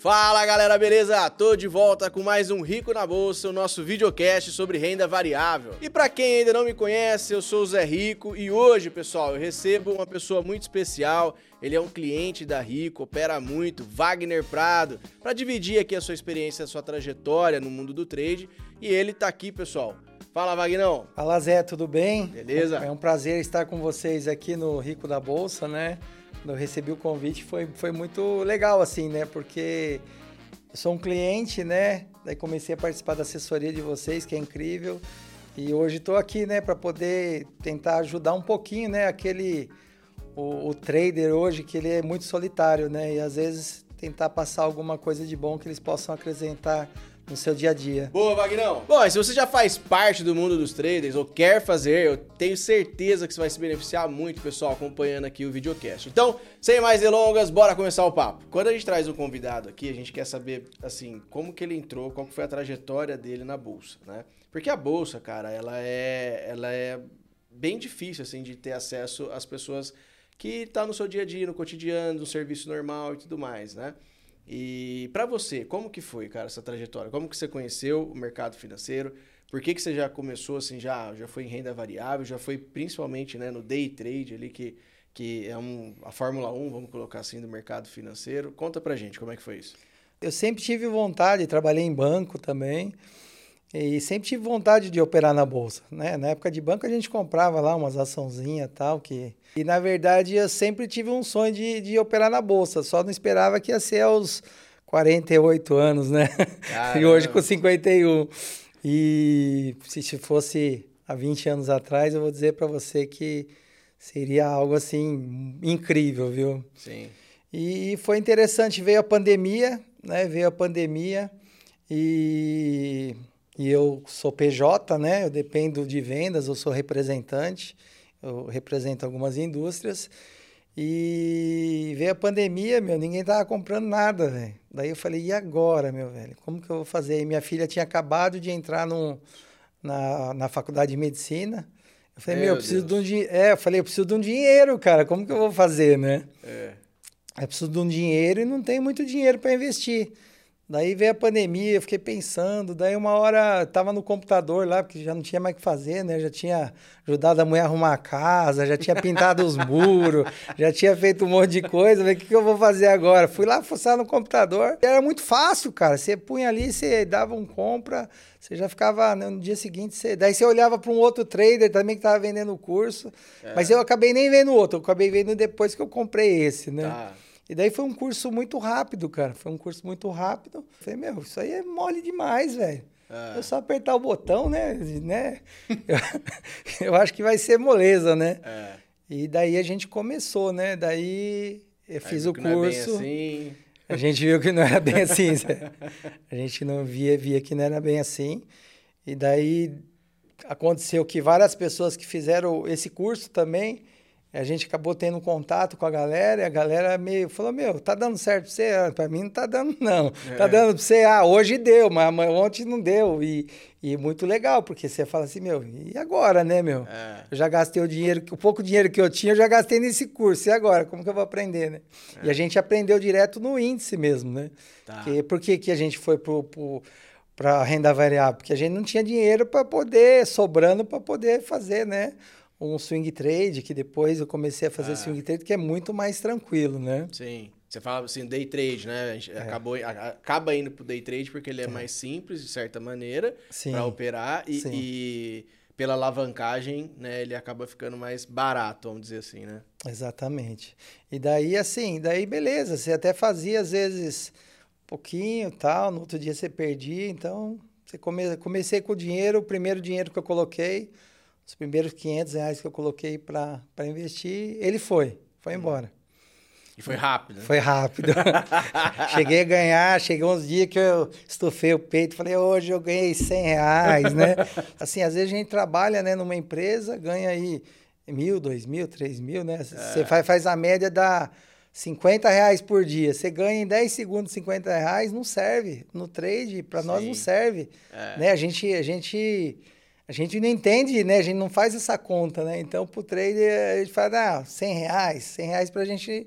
Fala galera, beleza? Tô de volta com mais um Rico na Bolsa, o nosso videocast sobre renda variável. E para quem ainda não me conhece, eu sou o Zé Rico e hoje, pessoal, eu recebo uma pessoa muito especial. Ele é um cliente da Rico, opera muito, Wagner Prado, para dividir aqui a sua experiência, a sua trajetória no mundo do trade. E ele tá aqui, pessoal. Fala, Vagnão. Fala, Zé, tudo bem? Beleza? É um prazer estar com vocês aqui no Rico da Bolsa, né? Eu recebi o convite foi, foi muito legal, assim, né? Porque eu sou um cliente, né? Daí comecei a participar da assessoria de vocês, que é incrível. E hoje estou aqui, né, para poder tentar ajudar um pouquinho, né? Aquele. O, o trader hoje, que ele é muito solitário, né? E às vezes tentar passar alguma coisa de bom que eles possam acrescentar no seu dia a dia. Boa, Vagnão. Bom, e se você já faz parte do mundo dos traders ou quer fazer, eu tenho certeza que você vai se beneficiar muito, pessoal, acompanhando aqui o videocast. Então, sem mais delongas, bora começar o papo. Quando a gente traz um convidado aqui, a gente quer saber, assim, como que ele entrou, qual que foi a trajetória dele na bolsa, né? Porque a bolsa, cara, ela é, ela é bem difícil, assim, de ter acesso às pessoas que tá no seu dia a dia, no cotidiano, no serviço normal e tudo mais, né? E para você, como que foi, cara, essa trajetória? Como que você conheceu o mercado financeiro? Por que, que você já começou assim, já, já foi em renda variável, já foi principalmente né, no day trade ali, que, que é um, a Fórmula 1, vamos colocar assim, do mercado financeiro. Conta pra gente como é que foi isso. Eu sempre tive vontade, trabalhei em banco também, e sempre tive vontade de operar na bolsa, né? Na época de banco a gente comprava lá umas açãozinhas e tal, que... E na verdade eu sempre tive um sonho de, de operar na bolsa, só não esperava que ia ser aos 48 anos, né? Caramba. E hoje com 51. E se fosse há 20 anos atrás, eu vou dizer para você que seria algo assim incrível, viu? Sim. E foi interessante, veio a pandemia, né? Veio a pandemia e e eu sou PJ, né? Eu dependo de vendas, eu sou representante, eu represento algumas indústrias. E veio a pandemia, meu, ninguém tava comprando nada, velho. Daí eu falei, e agora, meu velho? Como que eu vou fazer? E minha filha tinha acabado de entrar no, na, na faculdade de medicina. Eu falei, meu, meu eu preciso Deus. de um. É, eu falei, eu preciso de um dinheiro, cara. Como que eu vou fazer, né? É. Eu preciso de um dinheiro e não tenho muito dinheiro para investir. Daí veio a pandemia, eu fiquei pensando. Daí uma hora tava no computador lá, porque já não tinha mais o que fazer, né? Já tinha ajudado a mulher a arrumar a casa, já tinha pintado os muros, já tinha feito um monte de coisa. Falei, o que, que eu vou fazer agora? Fui lá fuçar no computador. Era muito fácil, cara. Você punha ali, você dava um compra, você já ficava né, no dia seguinte. Você... Daí você olhava para um outro trader também que tava vendendo o curso. É. Mas eu acabei nem vendo outro, eu acabei vendo depois que eu comprei esse, né? Tá. E daí foi um curso muito rápido, cara. Foi um curso muito rápido. Falei, meu, isso aí é mole demais, velho. É. é só apertar o botão, né? né? eu, eu acho que vai ser moleza, né? É. E daí a gente começou, né? Daí eu fiz o curso. É assim. A gente viu que não era bem assim. a gente não via, via que não era bem assim. E daí aconteceu que várias pessoas que fizeram esse curso também a gente acabou tendo contato com a galera e a galera meio falou: Meu, tá dando certo pra você? Ah, pra mim não tá dando, não. É. Tá dando pra você, ah, hoje deu, mas ontem não deu. E, e muito legal, porque você fala assim: Meu, e agora, né, meu? É. Eu já gastei o dinheiro, o pouco dinheiro que eu tinha, eu já gastei nesse curso. E agora? Como que eu vou aprender, né? É. E a gente aprendeu direto no índice mesmo, né? Tá. Que, por que, que a gente foi pro, pro para renda variável, porque a gente não tinha dinheiro para poder, sobrando para poder fazer, né? Um swing trade, que depois eu comecei a fazer ah. swing trade, que é muito mais tranquilo, né? Sim. Você fala assim, day trade, né? A gente é. acabou, acaba indo pro day trade porque ele é, é. mais simples, de certa maneira, para operar. E, e, pela alavancagem, né, ele acaba ficando mais barato, vamos dizer assim, né? Exatamente. E daí, assim, daí beleza, você até fazia às vezes pouquinho tal, no outro dia você perdia, então você come... comecei com o dinheiro, o primeiro dinheiro que eu coloquei, os primeiros 500 reais que eu coloquei para investir, ele foi, foi hum. embora. E foi rápido. Né? Foi rápido. cheguei a ganhar, chegou uns dias que eu estufei o peito, falei, hoje eu ganhei 100 reais, né? Assim, às vezes a gente trabalha né, numa empresa, ganha aí mil, dois mil, três mil, né? Você é. faz, faz a média da 50 reais por dia. Você ganha em 10 segundos 50 reais, não serve. No trade, para nós não serve. É. Né? A gente... A gente a gente não entende, né? A gente não faz essa conta, né? Então, para o trader, a gente fala, ah, 100 reais, 100 reais para a gente...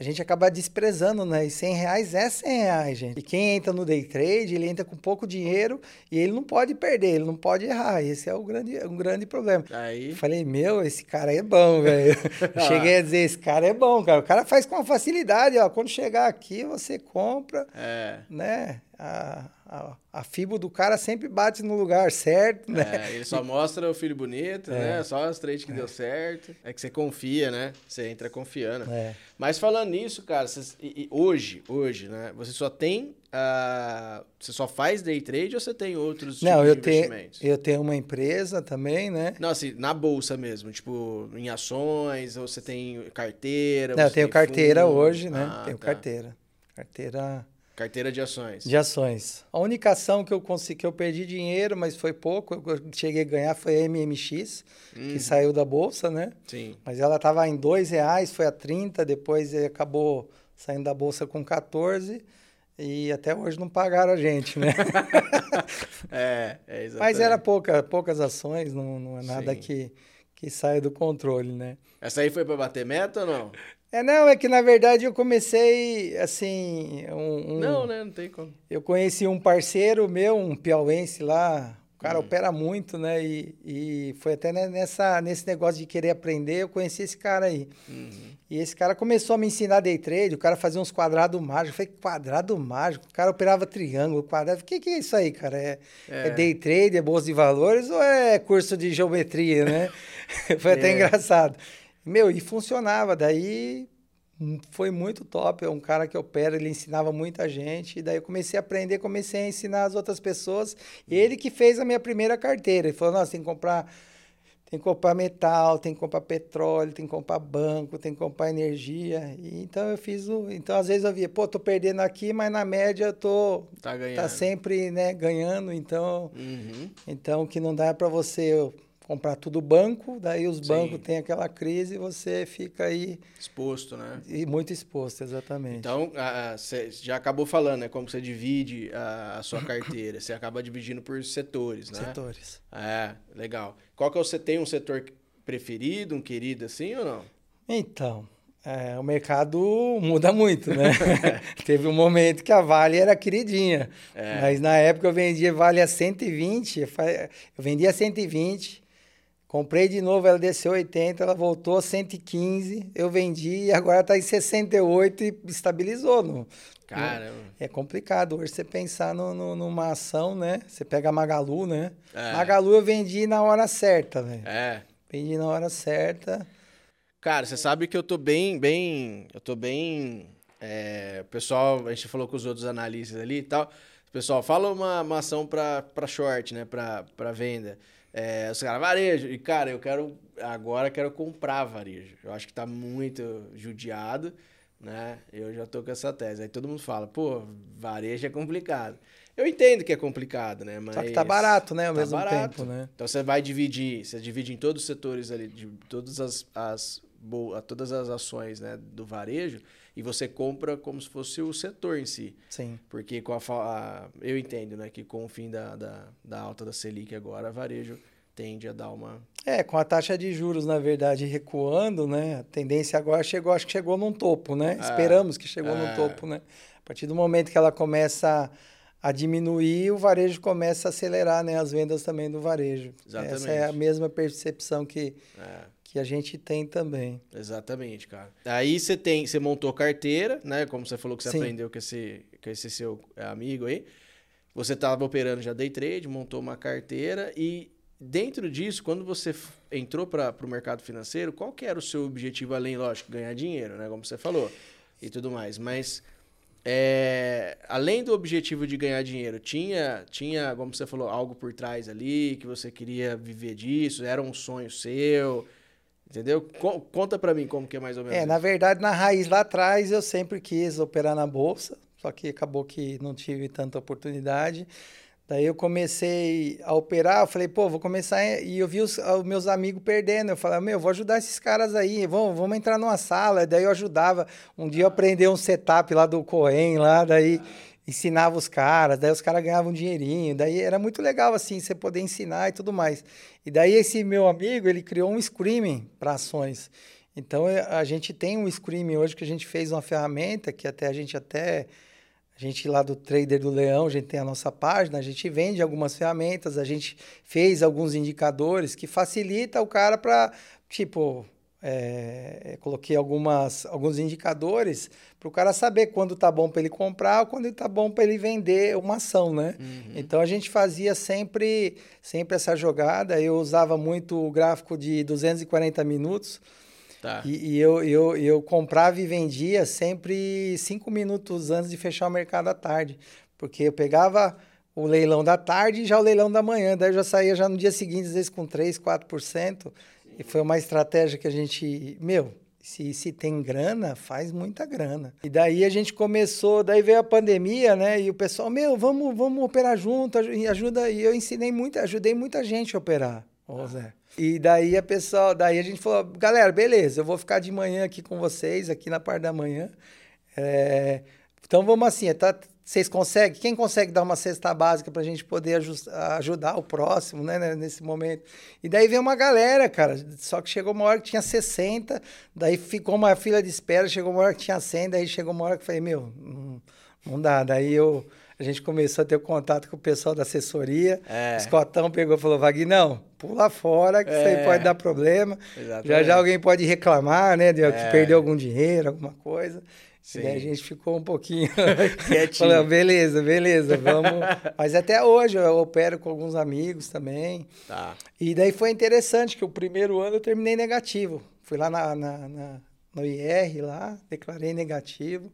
a gente acaba desprezando, né? E 100 reais é 100 reais, gente. E quem entra no day trade, ele entra com pouco dinheiro e ele não pode perder, ele não pode errar. Esse é o grande, um grande problema. Aí. Falei, meu, esse cara é bom, velho. Cheguei a dizer, esse cara é bom, cara. O cara faz com facilidade, ó. Quando chegar aqui, você compra, É. né? A, a, a fibra do cara sempre bate no lugar certo, né? É, ele só mostra o filho bonito, né? Só as trades que deu certo. É que você confia, né? Você entra confiando. É. Mas falando nisso, cara, cês- e- e hoje, hoje, né? Você só tem. ah, você só faz day trade ou você tem outros Não, tipos eu de tenho, investimentos? eu tenho uma empresa também, né? Não, assim, na bolsa mesmo, tipo, em ações, ou você tem carteira? Não, eu você tenho carteira fundo? hoje, né? Ah, tenho tá. carteira. Carteira Carteira de ações. de ações. A única ação que eu consegui, que eu perdi dinheiro, mas foi pouco, eu cheguei a ganhar foi a MMX, Uhum. que saiu da bolsa, né? Sim. Mas ela estava em dois reais, foi a 30, depois acabou saindo da bolsa com 14 e até hoje não pagaram a gente, né? É, é exatamente. Mas era pouca, poucas ações, não, não é nada Sim. que, que saia do controle, né? Essa aí foi pra bater meta ou não? É, não, é que na verdade eu comecei assim. Um, um- Não, né? Não tem como. Eu conheci um parceiro meu, um piauense lá. O Hum. cara opera muito, né? E, e foi até ne- nessa, nesse negócio de querer aprender, eu conheci esse cara aí. Uhum. E esse cara começou a me ensinar day trade, o cara fazia uns quadrados mágicos. Eu falei, quadrado mágico? O cara operava triângulo, quadrado. O que, que é isso aí, cara? É, é. É. day trade, é bolsa de valores ou é curso de geometria, né? Foi até É. engraçado. Meu, e funcionava. Daí hum, foi muito top. É um cara que opera, ele ensinava muita gente. E daí eu comecei a aprender, comecei a ensinar as outras pessoas. Ele que fez a minha primeira carteira. Ele falou: nossa, tem que comprar. Tem que comprar metal, tem que comprar petróleo, tem que comprar banco, tem que comprar energia. E então eu fiz o. Então, às vezes eu via, pô, tô perdendo aqui, mas na média eu tô. Tá ganhando. Tá sempre, né, ganhando. Então, Uhum. então o que não dá é para você comprar tudo banco, daí os Sim. bancos têm aquela crise e você fica aí Exposto, né? e muito exposto, exatamente. Então, você já acabou falando, né? Como você divide a, a sua carteira. Você acaba dividindo por setores, né? Setores. É, legal. Qual que é o você tem um setor preferido, um querido assim ou não? Então, é, o mercado muda muito, né? Teve um momento que a Vale era queridinha, É. mas na época eu vendia Vale a 120, eu vendia a 120, comprei de novo, ela desceu 80, ela voltou a 115, eu vendi e agora está em 68 e estabilizou. No, Caramba. é complicado hoje você pensar no, no- numa ação, né? Você pega a Magalu, né? É. Magalu eu vendi na hora certa, velho. É. Vendi na hora certa. Cara, você sabe que eu tô bem, bem. Eu tô bem. é, o pessoal, a gente falou com os outros analistas ali e tal. Pessoal, fala uma, uma ação pra, pra short, né? Pra, pra venda. É, os caras, varejo. E, cara, eu quero. Agora quero comprar varejo. Eu acho que tá muito judiado, né? Eu já tô com essa tese. Aí todo mundo fala, pô, varejo é complicado. Eu entendo que é complicado, né? Mas Só que tá barato, né, ao tá mesmo barato. tempo, né? Então você vai dividir, você divide em todos os setores ali, de todas as, as bo- todas as ações né, do varejo e você compra como se fosse o setor em si. Sim. Porque com a, a- eu entendo né, que com o fim da, da, da alta da Selic agora, varejo tende a dar uma. É, com a taxa de juros, na verdade, recuando, né? A tendência agora chegou, acho que chegou num topo, né? É. Esperamos que chegou É. num topo, né? A partir do momento que ela começa a diminuir, o varejo começa a acelerar, né? As vendas também do varejo. Essa é a Exatamente. mesma percepção que, é, que a gente tem também. exatamente, cara. Aí você tem, você montou carteira, né? Como você falou que você Sim. aprendeu com esse, com esse seu amigo aí. Você estava operando já day trade, montou uma carteira e dentro disso, quando você entrou para o mercado financeiro, qual que era o seu objetivo além, lógico, ganhar dinheiro, né? Como você falou e tudo mais. Mas é, além do objetivo de ganhar dinheiro, tinha, tinha, como você falou, algo por trás ali que você queria viver disso? Era um sonho seu? Entendeu? Co- conta pra mim como que é mais ou menos. É, na verdade, na raiz lá atrás, eu sempre quis operar na bolsa, só que acabou que não tive tanta oportunidade. Daí eu comecei a operar, eu falei, pô, vou começar. E eu vi os, os meus amigos perdendo. Eu falei, meu, vou ajudar esses caras aí, vamos, vamos entrar numa sala. Daí eu ajudava. Um dia eu aprendi um setup lá do Coen, lá, daí ensinava os caras, daí os caras ganhavam um dinheirinho. Daí era muito legal, assim, você poder ensinar e tudo mais. E daí esse meu amigo, ele criou um screaming para ações. Então é, a gente tem um Scream hoje que a gente fez uma ferramenta que até a gente até a gente lá do Trader do Leão, a gente tem a nossa página, a gente vende algumas ferramentas, a gente fez alguns indicadores que facilita o cara para, tipo, é, coloquei algumas, alguns indicadores para o cara saber quando tá bom para ele comprar ou quando tá bom para ele vender uma ação, né? Uhum. Então a gente fazia sempre, sempre essa jogada. Eu usava muito o gráfico de 240 minutos. Tá. E, e eu, eu, eu comprava e vendia sempre cinco minutos antes de fechar o mercado à tarde. Porque eu pegava o leilão da tarde e já o leilão da manhã. Daí eu já saía já no dia seguinte, às vezes com 3%, 4%. E foi uma estratégia que a gente, meu, se, se tem grana, faz muita grana. E daí a gente começou, daí veio a pandemia, né? E o pessoal, meu, vamos, vamos operar junto, ajuda. E eu ensinei muito, ajudei muita gente a operar, ô Zé. E daí a pessoa, daí a gente falou, galera, beleza, eu vou ficar de manhã aqui com vocês, aqui na parte da manhã. É, então vamos assim, tá, vocês conseguem? Quem consegue dar uma cesta básica para a gente poder ajudar o próximo, né, né, nesse momento? E daí veio uma galera, cara. Só que chegou uma hora que tinha 60, daí ficou uma fila de espera, chegou uma hora que tinha 100, daí chegou uma hora que eu falei, meu, não, não dá. Daí eu, a gente começou a ter contato com o pessoal da assessoria. É. O Escotão pegou e falou, não, pula fora, que é. isso aí é. pode dar problema. Exatamente. Já já alguém pode reclamar, né, de é. que perdeu algum dinheiro, alguma coisa. Sim. E daí a gente ficou um pouquinho. Falando, beleza, beleza, vamos. Mas até hoje eu opero com alguns amigos também. Tá. E daí foi interessante que o primeiro ano eu terminei negativo. Fui lá na, na, na, no IR lá, declarei negativo.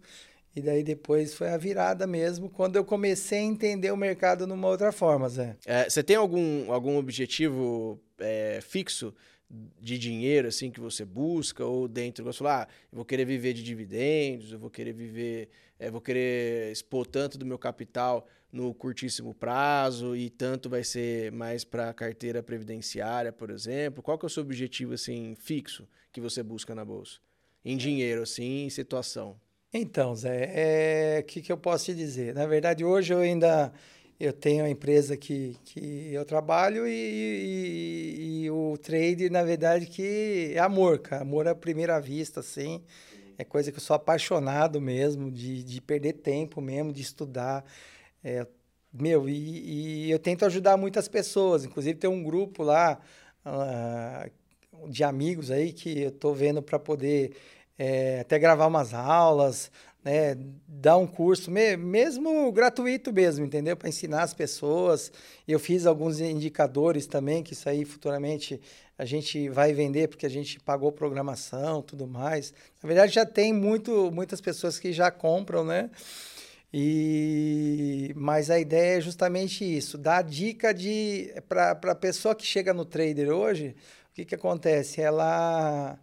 E daí depois foi a virada mesmo, quando eu comecei a entender o mercado numa outra forma, Zé. É, você tem algum, algum objetivo é, fixo? De dinheiro assim que você busca ou dentro você fala, ah, eu vou querer viver de dividendos, eu vou querer viver, é, vou querer expor tanto do meu capital no curtíssimo prazo e tanto vai ser mais para carteira previdenciária, por exemplo. Qual que é o seu objetivo assim fixo que você busca na bolsa? Em dinheiro assim, em situação. Então, Zé, o é, que, que eu posso te dizer? Na verdade, hoje eu ainda eu tenho a empresa que, que eu trabalho e, e, e, o trade, na verdade, que é amor, cara. Amor à primeira vista, assim. É coisa que eu sou apaixonado mesmo, de, de perder tempo mesmo, de estudar. É, meu, e, e, eu tento ajudar muitas pessoas. Inclusive, tem um grupo lá uh, de amigos aí que eu tô vendo para poder é, até gravar umas aulas, né, dar um curso, mesmo gratuito mesmo, entendeu? Para ensinar as pessoas. Eu fiz alguns indicadores também, que isso aí futuramente a gente vai vender porque a gente pagou programação, tudo mais. Na verdade, já tem muito, muitas pessoas que já compram, né? E, mas a ideia é justamente isso, dar dica de para a pessoa que chega no trader hoje, o que, que acontece? Ela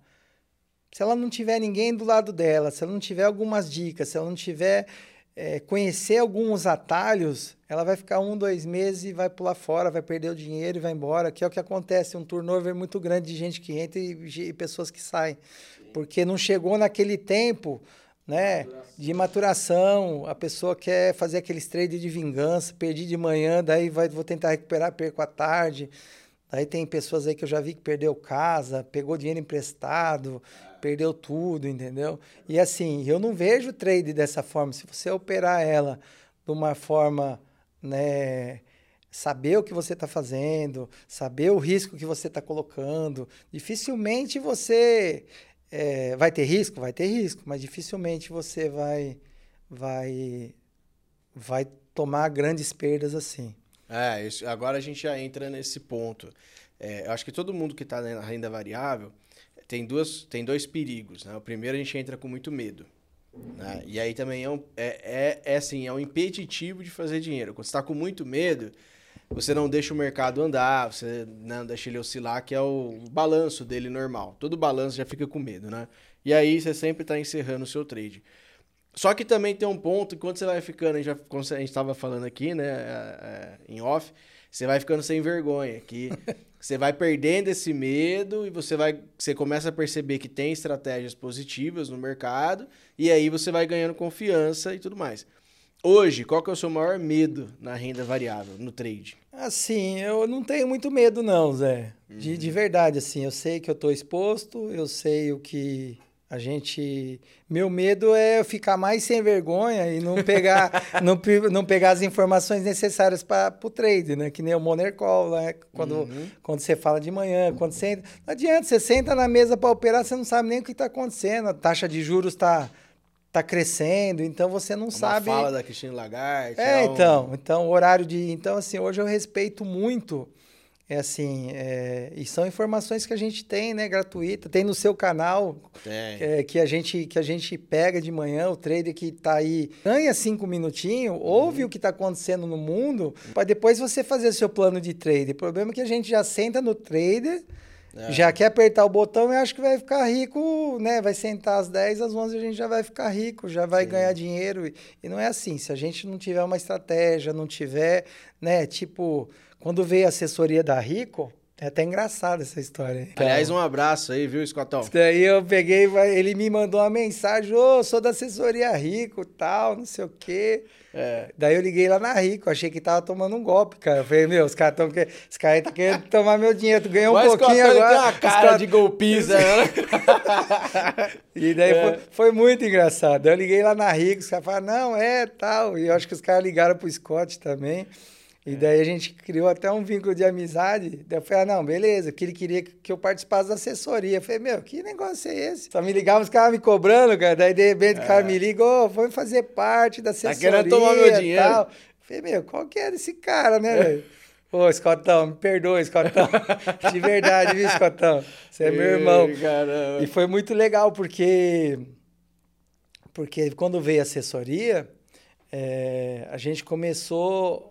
se ela não tiver ninguém do lado dela, se ela não tiver algumas dicas, se ela não tiver é, conhecer alguns atalhos, ela vai ficar um, dois meses e vai pular fora, vai perder o dinheiro e vai embora, que é o que acontece, um turnover muito grande de gente que entra e, e pessoas que saem, porque não chegou naquele tempo né, de maturação, a pessoa quer fazer aqueles trades de vingança, perdi de manhã, daí vai, vou tentar recuperar, perco à tarde, daí tem pessoas aí que eu já vi que perdeu casa, pegou dinheiro emprestado, perdeu tudo, entendeu? E assim, eu não vejo trade dessa forma. Se você operar ela de uma forma, né, saber o que você está fazendo, saber o risco que você está colocando, dificilmente você é, vai ter risco, vai ter risco, mas dificilmente você vai, vai, vai tomar grandes perdas assim. É, isso, agora a gente já entra nesse ponto. É, eu acho que todo mundo que está na renda variável tem, duas, tem dois perigos. Né? O primeiro, a gente entra com muito medo. Né? E aí também é, um, é, é, é, assim, é um impeditivo de fazer dinheiro. Quando você está com muito medo, você não deixa o mercado andar, você não deixa ele oscilar, que é o balanço dele normal. Todo balanço já fica com medo, né? E aí você sempre está encerrando o seu trade. Só que também tem um ponto, enquanto você vai ficando, a gente estava falando aqui, né, é, é, em off, você vai ficando sem vergonha, que você vai perdendo esse medo e você vai, você começa a perceber que tem estratégias positivas no mercado e aí você vai ganhando confiança e tudo mais. Hoje, qual que é o seu maior medo na renda variável, no trade? Assim, eu não tenho muito medo não, Zé. De, de verdade, assim, eu sei que eu estou exposto, eu sei o que a gente. Meu medo é ficar mais sem vergonha e não pegar, não, não pegar as informações necessárias para o trade, né? Que nem o Money Call, né? Quando, uhum. quando você fala de manhã, quando você entra. Não adianta, você senta na mesa para operar, você não sabe nem o que está acontecendo. A taxa de juros está tá crescendo, então você não Uma sabe. fala da Cristina Lagarde. É, é um... então, então horário de, então assim, hoje eu respeito muito é assim, é, e são informações que a gente tem, né, gratuita, tem no seu canal, é, que, a gente, que a gente pega de manhã, o trader que está aí, ganha cinco minutinhos, uhum. ouve o que está acontecendo no mundo, para depois você fazer seu plano de trade. O problema é que a gente já senta no trader, é. Já quer apertar o botão e acho que vai ficar rico, né? Vai sentar às 10, às 11 a gente já vai ficar rico, já vai Sim. ganhar dinheiro. E, e não é assim. Se a gente não tiver uma estratégia, não tiver, né? Tipo, quando veio a assessoria da Rico, é até engraçado essa história. Então, Aliás, um abraço aí, viu, Escotão? Daí eu peguei, ele me mandou uma mensagem, ô, oh, sou da assessoria Rico, tal, não sei o quê. É. Daí eu liguei lá na Rico, achei que tava tomando um golpe, cara. Eu falei, meu, os caras estão que... Os caras aí tá querendo tomar meu dinheiro, tu ganhou um pouquinho agora. Tem uma cara cara... de golpista, né? e daí é. foi, foi, muito engraçado. Daí eu liguei lá na Rico, os caras falaram, não, é, tal. E eu acho que os caras ligaram pro Scott também. E daí a gente criou até um vínculo de amizade. Daí eu falei, ah, não, beleza, que ele queria que eu participasse da assessoria. Eu falei, meu, que negócio é esse? Só me ligava os caras me cobrando, cara. Daí de repente é. o cara me ligou, oh, vamos fazer parte da assessoria. Tá querendo tomar meu dinheiro. Tal. Eu falei, meu, qual que é desse cara, né, é. velho? Ô, Escotão, me perdoa, Escotão. De verdade, viu, Escotão? Você é meu irmão. Caramba. E foi muito legal, porque, porque quando veio a assessoria, é, a gente começou é,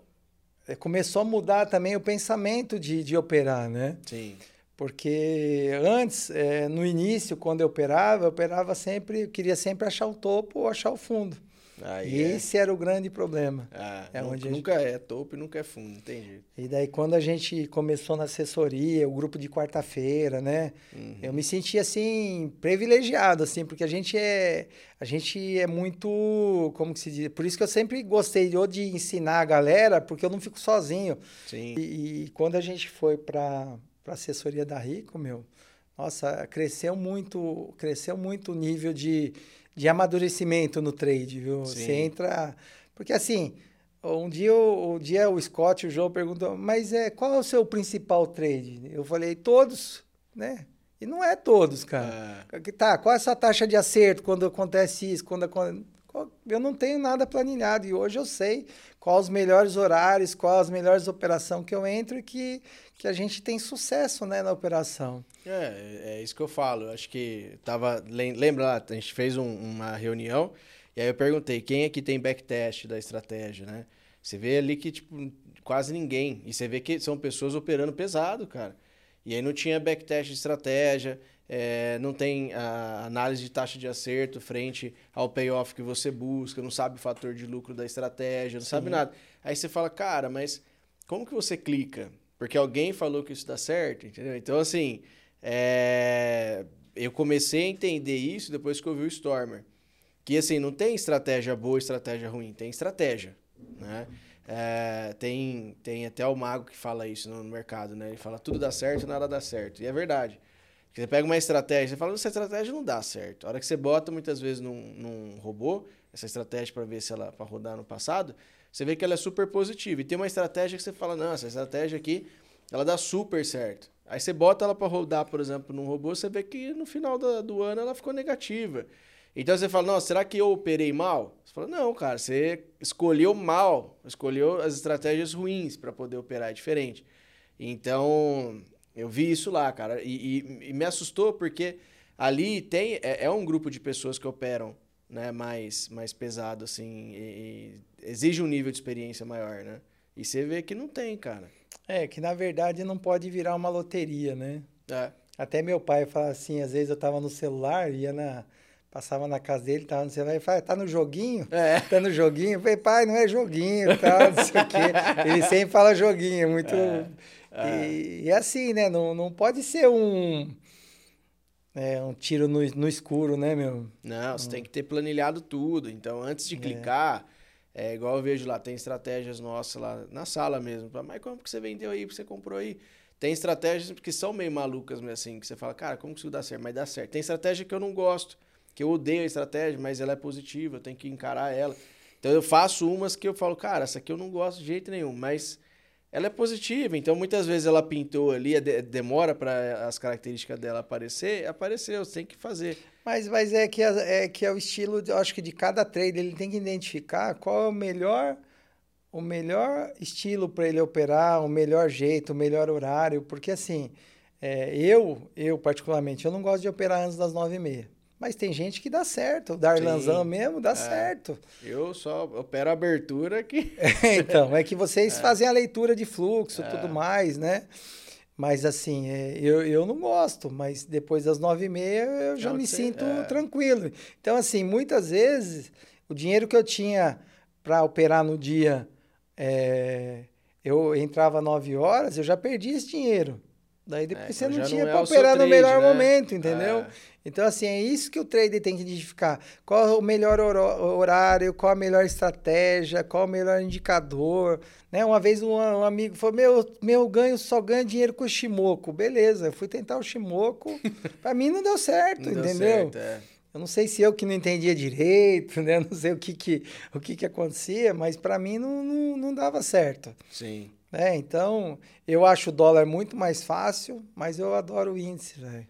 começou a mudar também o pensamento de, de operar, né? Sim. Porque antes, é, no início, quando eu operava, eu operava sempre, eu queria sempre achar o topo ou achar o fundo. É. esse era o grande problema. Ah, é nunca, gente... nunca é topo e nunca é fundo, entendi. E daí quando a gente começou na assessoria, o grupo de quarta-feira, né? Uhum. Eu me senti assim privilegiado assim, porque a gente é a gente é muito, como que se diz? Por isso que eu sempre gostei ou de ensinar a galera, porque eu não fico sozinho. Sim. E, e quando a gente foi para para assessoria da Rico, meu, nossa, cresceu muito, cresceu muito o nível de de amadurecimento no trade, viu? Sim. Você entra. Porque assim, um dia, um dia o Scott, o João perguntou, mas é, qual é o seu principal trade? Eu falei, todos, né? E não é todos, cara. É. Tá, qual é a sua taxa de acerto quando acontece isso? Quando, quando eu não tenho nada planilhado e hoje eu sei quais os melhores horários, quais as melhores operações que eu entro e que, que a gente tem sucesso né, na operação. É, é isso que eu falo. Acho que tava. Lembra lá, a gente fez um, uma reunião e aí eu perguntei quem aqui tem backtest da estratégia, né? Você vê ali que, tipo, quase ninguém. E você vê que são pessoas operando pesado, cara. E aí não tinha backtest de estratégia, é, não tem a análise de taxa de acerto frente ao payoff que você busca, não sabe o fator de lucro da estratégia, não Sim. sabe nada. Aí você fala, cara, mas como que você clica? Porque alguém falou que isso dá certo, entendeu? Então, assim, é... eu comecei a entender isso depois que eu vi o Stormer. Que, assim, não tem estratégia boa estratégia ruim, tem estratégia, né? É, tem, tem até o mago que fala isso no, mercado, né? Ele fala tudo dá certo, nada dá certo. E é verdade. Você pega uma estratégia, você fala, essa estratégia não dá certo. A hora que você bota muitas vezes num, num robô, essa estratégia para ver se ela para rodar no passado, você vê que ela é super positiva. E tem uma estratégia que você fala, não, essa estratégia aqui, ela dá super certo. Aí você bota ela para rodar, por exemplo, num robô, você vê que no final do, do ano ela ficou negativa. Então você fala, não, será que eu operei mal? Você fala, não, cara, você escolheu mal, escolheu as estratégias ruins para poder operar diferente. Então, eu vi isso lá, cara, e, e, e me assustou porque ali tem é, é, um grupo de pessoas que operam, né, mais mais pesado assim, e, e exige um nível de experiência maior, né? E você vê que não tem, cara. É, que na verdade não pode virar uma loteria, né? É. Até meu pai fala assim, às vezes eu tava no celular, ia na Passava na casa dele, tava no celular, e falava, tá no joguinho? É. Tá no joguinho? Eu falei, pai, não é joguinho, tal, não sei o quê. Ele sempre fala joguinho, é muito... É. É. E, e é assim, né? Não, não pode ser um... É, um tiro no, no escuro, né, meu? Não, você tem que ter planilhado tudo. Então, antes de é. clicar, É igual eu vejo lá, tem estratégias nossas lá na sala mesmo. Mas como que você vendeu aí, que você comprou aí? Tem estratégias que são meio malucas, assim, que você fala, cara, como que isso dá certo? Mas dá certo. Tem estratégia que eu não gosto, que eu odeio a estratégia, mas ela é positiva, eu tenho que encarar ela. Então eu faço umas que eu falo, cara, essa aqui eu não gosto de jeito nenhum, mas ela é positiva. Então muitas vezes ela pintou ali, demora para as características dela aparecer, apareceu, você tem que fazer. Mas, mas é, que é, é que é o estilo, eu acho que de cada trader ele tem que identificar qual é o melhor o melhor estilo para ele operar, o melhor jeito, o melhor horário, porque assim, é, eu, eu particularmente, eu não gosto de operar antes das nove e meia. Mas tem gente que dá certo. O Darlanzão mesmo dá é, certo. Eu só opero a abertura que. então, é que vocês é. fazem a leitura de fluxo e tudo é. mais, né? Mas assim, é, eu, eu não gosto, mas depois das nove e meia eu já não me sinto é. tranquilo. Então, assim, muitas vezes o dinheiro que eu tinha para operar no dia, é, eu entrava nove horas, eu já perdi esse dinheiro. Daí depois é, você então não tinha para operar no melhor né? momento, entendeu? É. Então, assim, é isso que o trader tem que identificar. Qual é o melhor horário, qual a melhor estratégia, qual o melhor indicador. Né? Uma vez um, um amigo falou: meu, meu ganho só ganha dinheiro com o Shimoku. Beleza, eu fui tentar o Shimoku. para mim não deu certo, não entendeu? Deu certo, é. Eu não sei se eu que não entendia direito, né? Não sei o que, que, o que, que acontecia, mas para mim não, não, não dava certo. Sim. É, então, eu acho o dólar muito mais fácil, mas eu adoro o índice, velho.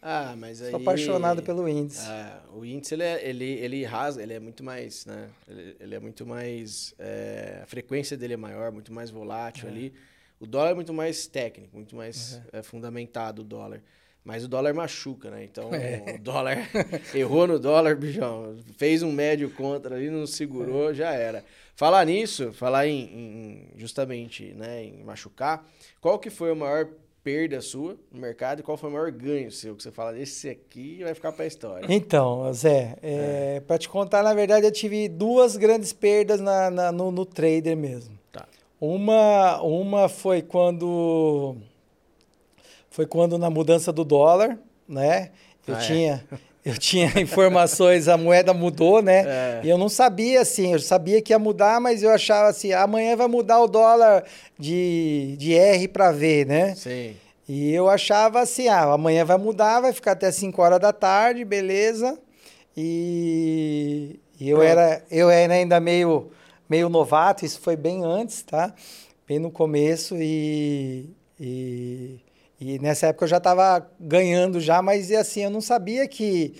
Ah, mas aí... Sou apaixonado pelo índice. Ah, o índice, ele, é, ele, ele rasga, ele é muito mais, né? Ele, ele é muito mais... É, a frequência dele é maior, muito mais volátil é. ali. O dólar é muito mais técnico, muito mais uhum. é, fundamentado o dólar. Mas o dólar machuca, né? Então, é. o dólar... errou no dólar, bichão. Fez um médio contra ali, não segurou, é. já era. Falar nisso, falar em, em, justamente né, em machucar, qual que foi a maior perda sua no mercado e qual foi o maior ganho seu? Que você fala, esse aqui vai ficar para a história. Então, Zé, é, é. para te contar, na verdade, eu tive duas grandes perdas na, na no, no, trader mesmo. Tá. Uma, uma foi quando foi quando na mudança do dólar, né? Eu ah, é? tinha é? eu tinha informações, a moeda mudou, né? É. E eu não sabia, assim, eu sabia que ia mudar, mas eu achava assim, amanhã vai mudar o dólar de, de R para V, né? Sim. E eu achava assim, ah, amanhã vai mudar, vai ficar até 5 horas da tarde, beleza. E, e eu, era, eu era ainda meio, meio novato, isso foi bem antes, tá? Bem no começo e, e e nessa época eu já estava ganhando já, mas assim, eu não sabia que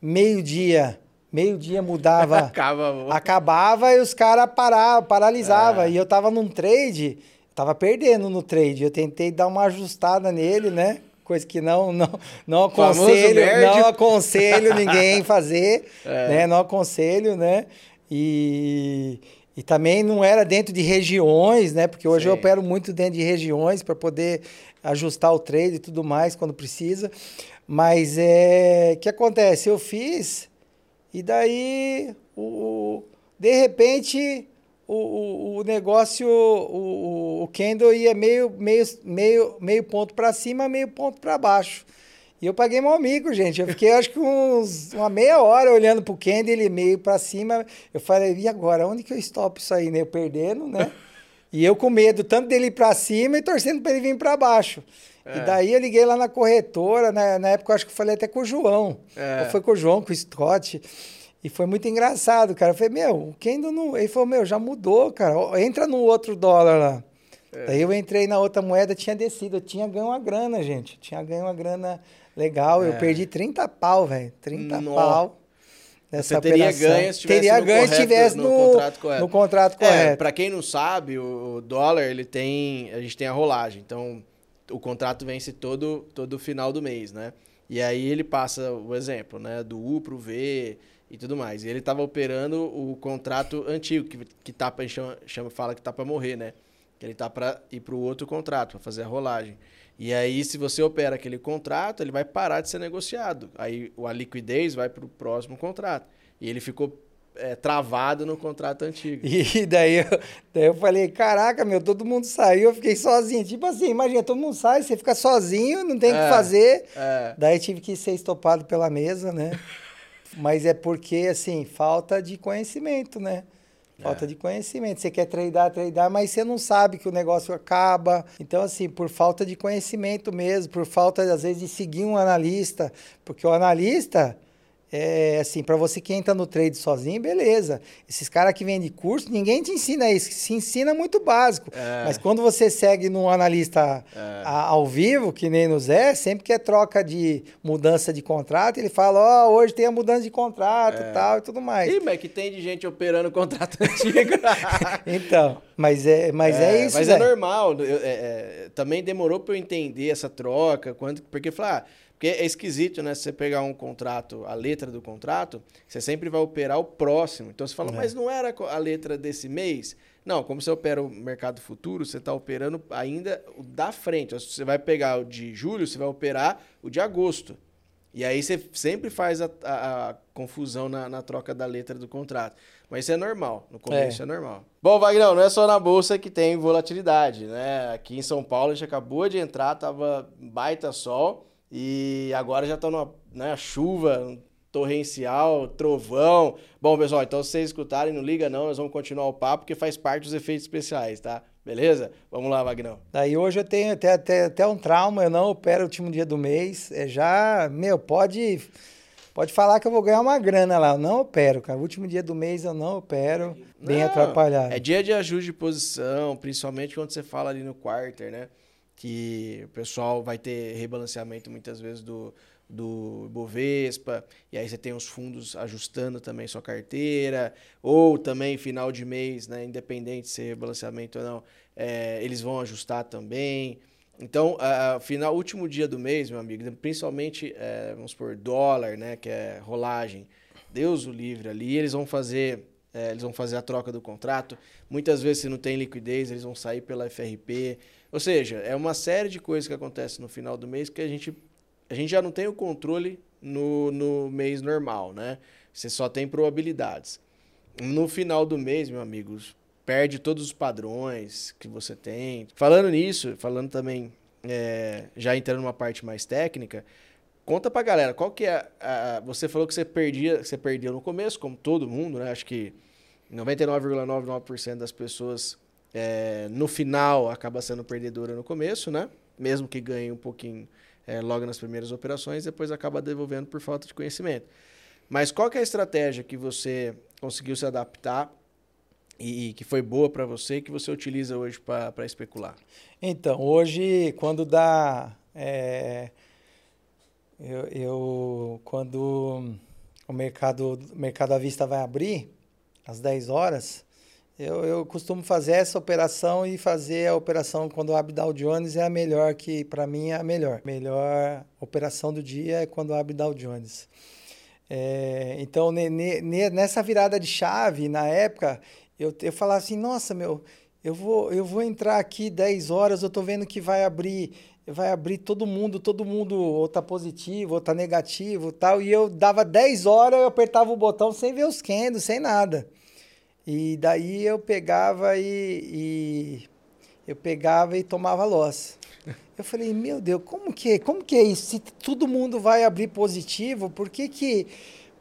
meio-dia, meio-dia mudava, Acaba, acabava e os caras paralisavam. É. E eu estava num trade, estava perdendo no trade. Eu tentei dar uma ajustada nele, né? Coisa que não não, não aconselho, não aconselho ninguém fazer, é. né? Não aconselho, né? E e também não era dentro de regiões, né? Porque hoje Sim. eu opero muito dentro de regiões para poder ajustar o trade e tudo mais quando precisa. Mas é que acontece? Eu fiz e daí o, de repente o, o, o negócio, o, o, candle ia meio, meio, meio, meio ponto para cima, meio ponto para baixo. E eu paguei meu amigo, gente. Eu fiquei, acho que uns, uma meia hora olhando pro candle, ele meio para cima. Eu falei, e agora? Onde que eu stop isso aí, né? Eu perdendo, né? E eu com medo tanto dele ir para cima e torcendo para ele vir para baixo. É. E daí eu liguei lá na corretora, né? na época eu acho que eu falei até com o João. É. Foi com o João, com o Scott. E foi muito engraçado, cara. Eu falei, meu, quem ainda não. Ele falou, meu, já mudou, cara. Entra no outro dólar lá. É. Daí eu entrei na outra moeda, tinha descido. Eu tinha ganho uma grana, gente. Eu tinha ganho uma grana legal. Eu é. perdi 30 pau, velho. 30 Nossa. pau. Nessa Você teria operação. ganho se tivesse, teria no, ganho correto, tivesse no, no, contrato correto. No contrato é, correto. É, para quem não sabe, o dólar ele tem, a gente tem a rolagem. Então, o contrato vence todo todo final do mês, né? E aí ele passa o exemplo, né, do U pro V e tudo mais. E ele estava operando o contrato antigo que que tá pra, chama, chama fala que tá para morrer, né? Que ele tá para ir pro outro contrato, para fazer a rolagem. E aí, se você opera aquele contrato, ele vai parar de ser negociado. Aí a liquidez vai para o próximo contrato. E ele ficou é, travado no contrato antigo. E daí eu, daí eu falei, caraca, meu, todo mundo saiu, eu fiquei sozinho. Tipo assim, imagina, todo mundo sai, você fica sozinho, não tem o é, que fazer. É. Daí tive que ser estopado pela mesa, né? Mas é porque, assim, falta de conhecimento, né? Falta é. de conhecimento. Você quer treinar, treinar, mas você não sabe que o negócio acaba. Então, assim, por falta de conhecimento mesmo, por falta, às vezes, de seguir um analista, porque o analista é assim, para você que entra no trade sozinho, beleza. Esses caras que vendem curso, ninguém te ensina isso, se ensina muito básico. É. Mas quando você segue num analista é. a, ao vivo, que nem no Zé, sempre que é troca de mudança de contrato, ele fala, ó, oh, hoje tem a mudança de contrato é. tal e tudo mais. Ih, mas que tem de gente operando contrato antigo. então, mas é, mas é, é isso, Mas é normal. Eu, é, também demorou para eu entender essa troca, quando, porque falar, ah, porque é esquisito, né? Se você pegar um contrato, a letra do contrato, você sempre vai operar o próximo. Então você fala, é. mas não era a letra desse mês? Não, como você opera o mercado futuro, você está operando ainda o da frente. Você vai pegar o de julho, você vai operar o de agosto. E aí você sempre faz a, a, a confusão na, na, troca da letra do contrato. Mas isso é normal. No começo é, é normal. Bom, Wagner, não é só na bolsa que tem volatilidade, né? Aqui em São Paulo a gente acabou de entrar, tava baita sol. E agora já está numa né, chuva torrencial, trovão. Bom, pessoal, então se vocês escutarem, não liga não, nós vamos continuar o papo, porque faz parte dos efeitos especiais, tá? Beleza? Vamos lá, Vagnão. Daí hoje eu tenho até, até, até um trauma, eu não opero o último dia do mês. É já, meu, pode, pode falar que eu vou ganhar uma grana lá. Eu não opero, cara. O último dia do mês eu não opero, bem não, atrapalhado. É dia de ajuste de posição, principalmente quando você fala ali no quarter, né? Que o pessoal vai ter rebalanceamento muitas vezes do, do Bovespa, e aí você tem os fundos ajustando também sua carteira, ou também final de mês, né, independente se é rebalanceamento ou não, é, eles vão ajustar também. Então, a, final, último dia do mês, meu amigo, principalmente, é, vamos por dólar, né, que é rolagem, Deus o livre ali, eles vão fazer é, eles vão fazer a troca do contrato. Muitas vezes, se não tem liquidez, eles vão sair pela FRP. Ou seja, é uma série de coisas que acontecem no final do mês que a gente, a gente já não tem o controle no, no mês normal, né? Você só tem probabilidades. No final do mês, meu amigos, perde todos os padrões que você tem. Falando nisso, falando também, é, já entrando numa parte mais técnica, conta pra galera, qual que é a, a, você falou que você perdia, você perdeu no começo, como todo mundo, né? Acho que 99,99% das pessoas é, no final acaba sendo perdedora no começo, né? Mesmo que ganhe um pouquinho é, logo nas primeiras operações, depois acaba devolvendo por falta de conhecimento. Mas qual é a estratégia que você conseguiu se adaptar e, que foi boa para você que você utiliza hoje para especular? Então, hoje, quando dá. É, eu, eu, quando o mercado, mercado à vista vai abrir, às 10 horas, eu, eu costumo fazer essa operação e fazer a operação quando abre Dow Jones é a melhor, que para mim é a melhor. Melhor operação do dia é quando abre Dow Jones. É, então, ne, ne, nessa virada de chave, na época, eu, eu falava assim, nossa, meu, eu vou, eu vou entrar aqui 10 horas, eu tô vendo que vai abrir vai abrir todo mundo, todo mundo ou tá positivo, ou tá negativo tal. E eu dava 10 horas, eu apertava o botão sem ver os candles, sem nada. E daí eu pegava e, e eu pegava e tomava loss. Eu falei, meu Deus, como que, como que é isso? Se todo mundo vai abrir positivo, por que que,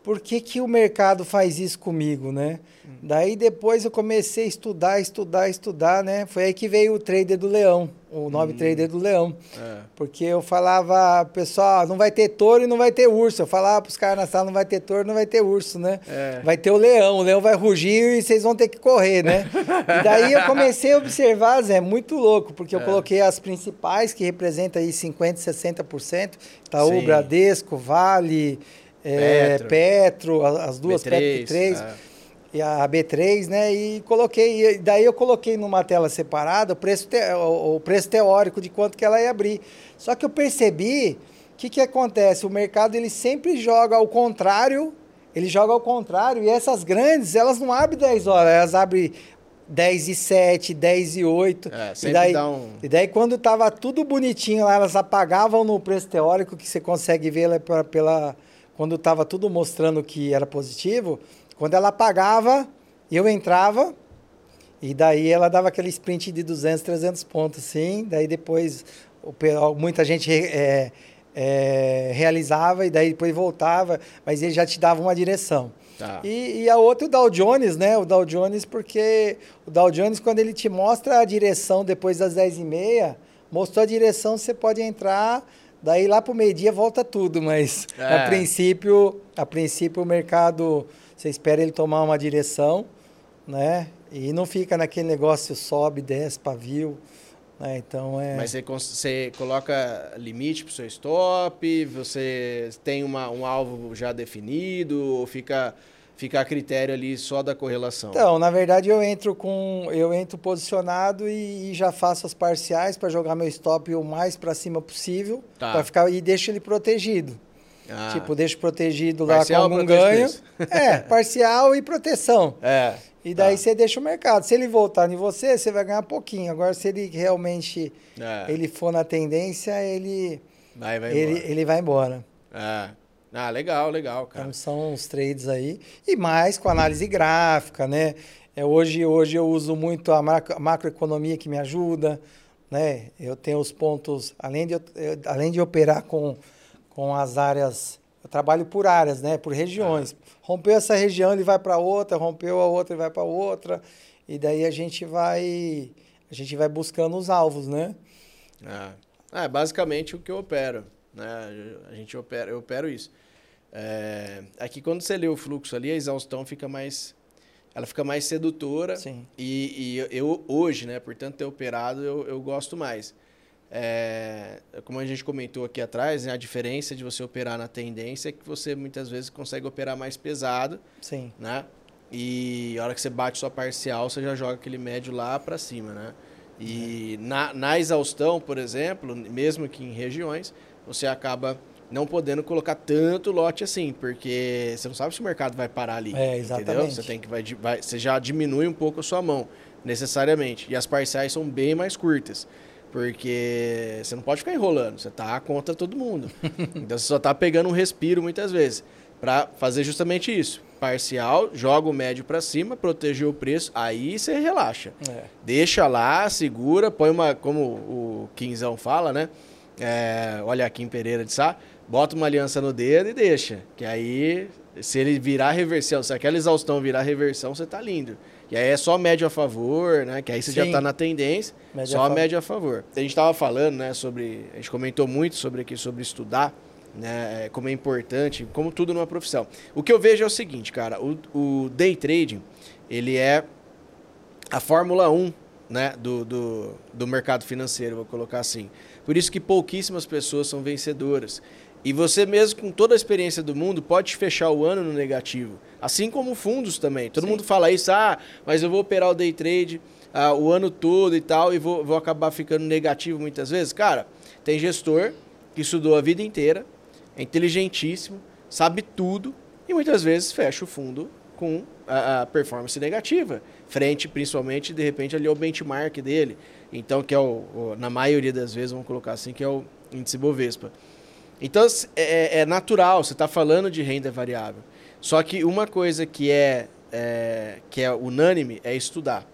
por que, que o mercado faz isso comigo, né? Hum. Daí depois eu comecei a estudar, estudar, estudar, né? Foi aí que veio o trader do leão o nome hum. trader do leão. É. Porque eu falava, pessoal, não vai ter touro e não vai ter urso. Eu falava pros caras na sala, não vai ter touro, não vai ter urso, né? É. Vai ter o leão, o leão vai rugir e vocês vão ter que correr, né? e daí eu comecei a observar, Zé, muito louco, porque eu é. coloquei as principais, que representam aí 50%, 60%. Itaú, Sim. Bradesco, Vale, é, Petro. Petro, as duas B3, Petro 3 e a B3, né? E coloquei, daí eu coloquei numa tela separada o preço, te, o, o, preço teórico de quanto que ela ia abrir. Só que eu percebi o que, que acontece, o mercado ele sempre joga ao contrário, ele joga ao contrário, e essas grandes, elas não abrem 10 horas, elas abrem 10 e 7, 10 e 8. É, e daí, um... e daí quando tava tudo bonitinho lá, elas apagavam no preço teórico, que você consegue ver pela, pela quando tava tudo mostrando que era positivo, quando ela apagava, eu entrava e daí ela dava aquele sprint de 200, 300 pontos, sim. Daí depois muita gente é, é, realizava e daí depois voltava, mas ele já te dava uma direção. Tá. E, e a outra, o Dow Jones, né? O Dow Jones, porque o Dow Jones, quando ele te mostra a direção depois das 10h30, mostrou a direção, você pode entrar, daí lá para o meio-dia volta tudo, mas É. a princípio, a princípio o mercado, você espera ele tomar uma direção, né? E não fica naquele negócio sobe, desce, pavio, né? Então é... Mas você, você coloca limite pro seu stop, você tem uma, um alvo já definido, ou fica, fica a critério ali só da correlação? Então, na verdade, eu entro com eu entro posicionado e, e já faço as parciais para jogar meu stop o mais para cima possível, Tá. para ficar e deixo ele protegido. Ah, Tipo, deixo protegido lá Parcial com algum ganho. preço. É, parcial e proteção. É. E daí tá. você deixa o mercado. Se ele voltar em você, você vai ganhar pouquinho. Agora, se ele realmente É, ele for na tendência, ele vai, vai ele, ele vai embora. É. Ah, legal, legal, cara. Então são os trades aí. E mais com análise gráfica, né? É, hoje, hoje eu uso muito a macro- a macroeconomia que me ajuda, né? Eu tenho os pontos, além de, eu- além de operar com, com as áreas, eu trabalho por áreas, né? Por regiões. Rompeu essa região, ele vai para outra, rompeu a outra, ele vai para outra. E daí a gente vai a gente vai buscando os alvos, né? É. É basicamente o que eu opero. Né? A gente opera, eu opero isso. É, aqui quando você lê o fluxo ali, a exaustão fica mais. Ela fica mais sedutora. Sim. E, e eu- hoje, né, por tanto ter operado, eu, eu gosto mais. É, como a gente comentou aqui atrás, né, a diferença de você operar na tendência é que você muitas vezes consegue operar mais pesado, Sim. né? E a hora que você bate sua parcial, você já joga aquele médio lá para cima, né? E na, na exaustão, por exemplo, mesmo que em regiões, você acaba não podendo colocar tanto lote assim, porque você não sabe se o mercado vai parar ali. É, Entendeu? exatamente. Você tem que vai, vai- você já diminui um pouco a sua mão, necessariamente. E as parciais são bem mais curtas. Porque você não pode ficar enrolando, você tá contra todo mundo. então você só tá pegando um respiro muitas vezes. Pra fazer justamente isso. Parcial, joga o médio para cima, proteger o preço, aí você relaxa. É. Deixa lá, segura, põe uma, como o Quinzão fala, né? É, olha aqui em Pereira de Sá, bota uma aliança no dedo e deixa. Que aí, se ele virar reversão, se aquela exaustão virar reversão, você tá lindo. E aí é só médio a favor, né? Que aí você já Sim. tá na tendência, Médio só a médio a favor. A gente tava falando, né, sobre. A gente comentou muito sobre aqui, sobre estudar, né? é, Como é importante, como tudo numa profissão. O que eu vejo é o seguinte, cara, o, o day trading, ele é a Fórmula 1 né, do, do, do mercado financeiro, vou colocar assim. Por isso que pouquíssimas pessoas são vencedoras. E você mesmo com toda a experiência do mundo pode fechar o ano no negativo. Assim como fundos também. Todo Sim. mundo fala isso, ah, mas eu vou operar o day trade ah, o ano todo e tal, e vou, vou acabar ficando negativo muitas vezes. Cara, tem gestor que estudou a vida inteira, é inteligentíssimo, sabe tudo, e muitas vezes fecha o fundo com a, a performance negativa, frente principalmente, de repente, ali ao benchmark dele. Então, que é o, o- na maioria das vezes, vamos colocar assim, que é o índice Bovespa. Então, s- é, é natural, você está falando de renda variável. Só que uma coisa que é, é, que é unânime é estudar.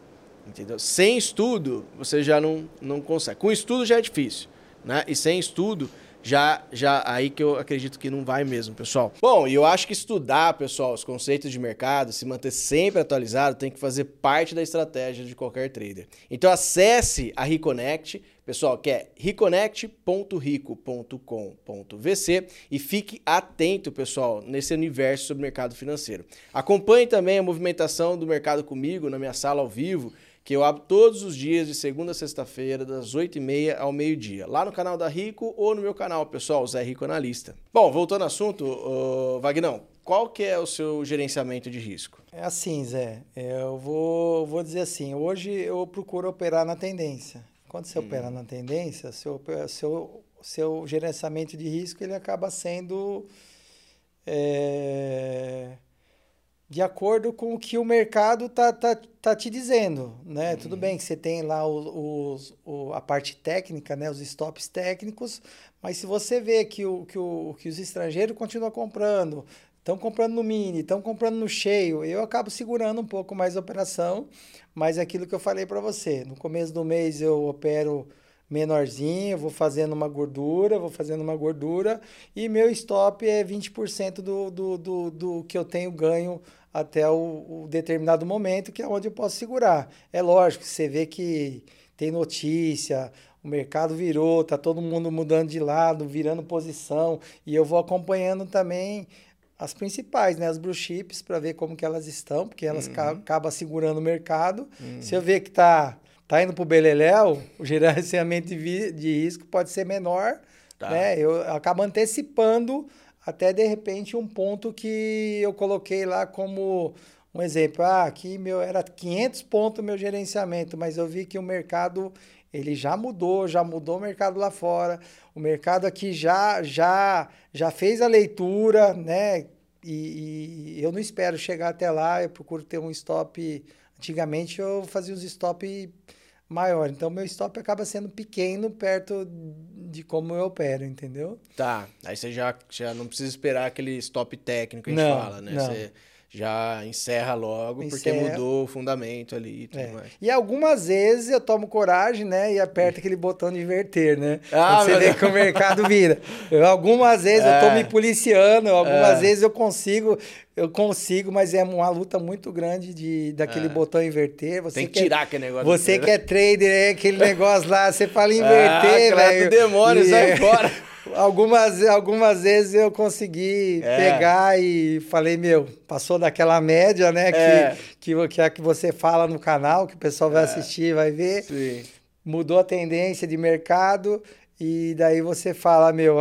Entendeu? Sem estudo, você já não, não consegue. Com estudo já é difícil. Né? E sem estudo, já, já aí que eu acredito que não vai mesmo, pessoal. Bom, e eu acho que estudar, pessoal, os conceitos de mercado, se manter sempre atualizado, tem que fazer parte da estratégia de qualquer trader. Então acesse a Reconnect, pessoal, que é reconnect.rico.com.vc e fique atento, pessoal, nesse universo sobre mercado financeiro. Acompanhe também a movimentação do mercado comigo na minha sala ao vivo, que eu abro todos os dias, de segunda a sexta-feira, das 8h30 ao meio-dia, lá no canal da Rico ou no meu canal, pessoal, Zé Rico Analista. Bom, voltando ao assunto, ô, Vagnão, qual que é o seu gerenciamento de risco? É assim, Zé. Eu vou, vou dizer assim. Hoje eu procuro operar na tendência. Quando você opera na tendência, seu, seu, seu gerenciamento de risco ele acaba sendo é, de acordo com o que o mercado tá, tá, tá te dizendo, né? Tudo bem que você tem lá os, os, o- a parte técnica, né? Os stops técnicos, mas se você vê que, o, que, o, que os estrangeiros continuam comprando, estão comprando no mini, estão comprando no cheio, eu acabo segurando um pouco mais a operação, mas é aquilo que eu falei para você, no começo do mês eu opero menorzinho, vou fazendo uma gordura, vou fazendo uma gordura, e meu stop é 20% do, do, do, do que eu tenho ganho até o, o, determinado momento, que é onde eu posso segurar. É lógico, você vê que tem notícia, o mercado virou, tá todo mundo mudando de lado, virando posição, e eu vou acompanhando também as principais, né, as blue chips para ver como que elas estão, porque elas uhum. acabam segurando o mercado. Uhum. Se eu ver que tá tá indo pro beleléu, o gerenciamento de, risco pode ser menor, tá. né? Eu acabo antecipando até de repente um ponto que eu coloquei lá como um exemplo. Ah, aqui meu era 500 pontos meu gerenciamento, mas eu vi que o mercado ele já mudou, já mudou o mercado lá fora. O mercado aqui já já já fez a leitura, né? E, e, eu não espero chegar até lá, eu procuro ter um stop. Antigamente eu fazia os stop maior, então meu stop acaba sendo pequeno perto de como eu opero, entendeu? Tá, aí você já, já não precisa esperar aquele stop técnico que a gente não, fala, né? Não. Você já encerra logo, encerra. porque mudou o fundamento ali e tudo é. mais. E algumas vezes eu tomo coragem, né? E aperto aquele botão de inverter, né? Ah, você vê que o mercado vira. Eu, algumas vezes é. eu tô me policiando, algumas é. vezes eu consigo, eu consigo, mas é uma luta muito grande de daquele é. botão inverter. Você Tem que tirar aquele negócio. Você que é trader, é aquele negócio lá, você fala inverter, ah, velho. demônio, e... sai fora. algumas, algumas vezes eu consegui é. pegar e falei, meu, passou daquela média, né? É. Que, que, que é a que você fala no canal, que o pessoal vai é. assistir, vai ver. Sim. Mudou a tendência de mercado. E daí você fala, meu,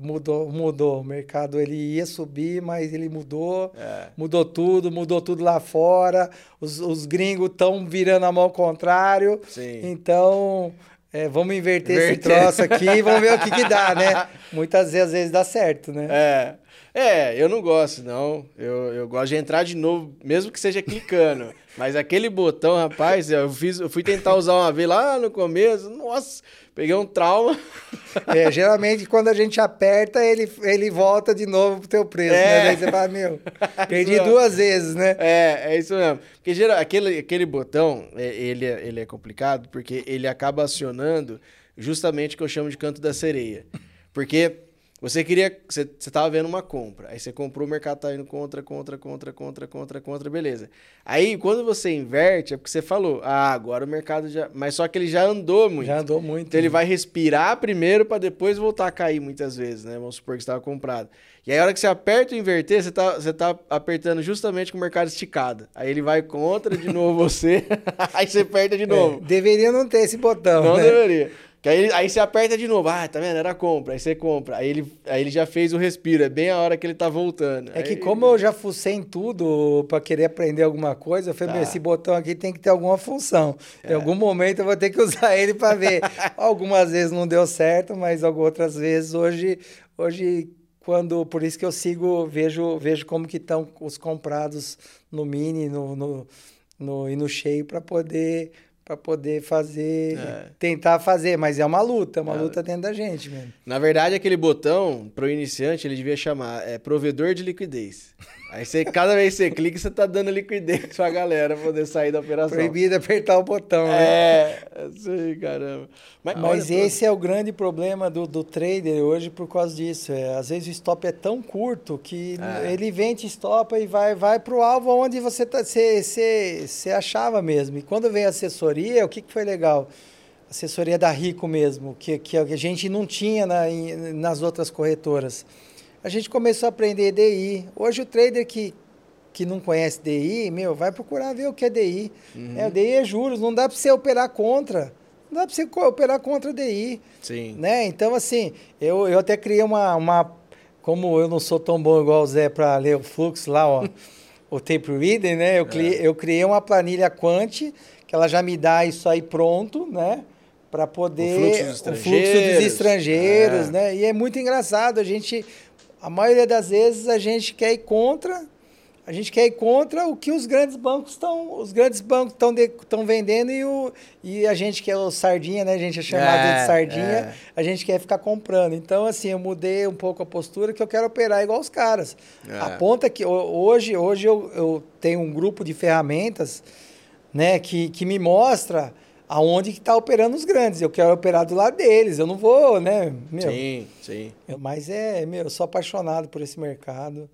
mudou, mudou. O mercado ele ia subir, mas ele mudou. É. Mudou tudo, mudou tudo lá fora. Os, os gringos estão virando a mão ao contrário. Sim. Então, é, vamos inverter, inverter, esse troço aqui e vamos ver o que, que dá, né? Muitas vezes, às vezes dá certo, né? É. É, eu não gosto, não. Eu, eu gosto de entrar de novo, mesmo que seja clicando. Mas aquele botão, rapaz, eu, fiz, eu fui tentar usar uma vez lá no começo, nossa, peguei um trauma. É, geralmente quando a gente aperta, ele, ele volta de novo pro teu preço, né? é. né? Daí você fala, meu, perdi duas vezes, né? É, é isso mesmo. Porque geral, aquele, aquele botão, é, ele, é, ele é complicado porque ele acaba acionando justamente o que eu chamo de canto da sereia. Porque você queria. Você, você tava vendo uma compra. Aí você comprou, o mercado tá indo contra, contra, contra, contra, contra, contra, beleza. Aí quando você inverte, é porque você falou, ah, agora o mercado já. Mas só que ele já andou muito. Já andou muito. Então né? ele vai respirar primeiro para depois voltar a cair muitas vezes, né? Vamos supor que estava comprado. E aí a hora que você aperta o inverter, você tá, você tá apertando justamente com o mercado esticado. Aí ele vai contra de novo você, aí você aperta de é, novo. É, deveria não ter esse botão. Não né? deveria. Que aí, aí você aperta de novo. Ah, tá vendo? Era compra. Aí você compra. Aí ele, aí ele já fez o respiro. É bem a hora que ele tá voltando. É aí... que como eu já fucei em tudo para querer aprender alguma coisa, eu falei, tá. esse botão aqui tem que ter alguma função. É. Em algum momento eu vou ter que usar ele para ver. Algumas vezes não deu certo, mas outras vezes hoje, hoje quando por isso que eu sigo, vejo, vejo como que estão os comprados no mini, no, no, no e no cheio para poder para poder fazer, é. tentar fazer, mas é uma luta, é uma é. luta dentro da gente mesmo. Na verdade, aquele botão, para o iniciante, ele devia chamar é, provedor de liquidez. Aí você, cada vez que você clica, você tá dando liquidez pra galera poder sair da operação. Proibido apertar o botão, né? É, isso aí, caramba. Mas, Mas esse é o grande problema do, do trader hoje por causa disso. É, às vezes o stop é tão curto que é. ele vende stop e vai, vai pro alvo onde você, tá, você, você, você achava mesmo. E quando vem a assessoria, o que, que foi legal? Assessoria da Rico mesmo, que, que a gente não tinha na, nas outras corretoras a gente começou a aprender DI. Hoje o trader que, que não conhece DI, meu, vai procurar ver o que é DI. Uhum. É, o DI é juros, não dá para você operar contra. Não dá para você operar contra DI. Sim. Né? Então, assim, eu, eu até criei uma, uma. Como eu não sou tão bom igual o Zé para ler o fluxo lá, ó, o tape reader, né? Eu criei, é. eu criei uma planilha quant que ela já me dá isso aí pronto, né? Para poder. O fluxo dos estrangeiros. O fluxo dos estrangeiros, é. né? E é muito engraçado. A gente a maioria das vezes a gente quer ir contra, a gente quer ir contra o que os grandes bancos estão, os grandes bancos estão estão vendendo e, o, e a gente que é o sardinha, né? A gente é chamado é, de sardinha, é. a gente quer ficar comprando. Então assim, eu mudei um pouco a postura que eu quero operar igual os caras. É. A ponta que hoje, hoje eu, eu tenho um grupo de ferramentas, né, que, que me mostra aonde que tá operando os grandes. Eu quero operar do lado deles, eu não vou, né? Meu, Sim, sim. mas é, meu, eu sou apaixonado por esse mercado.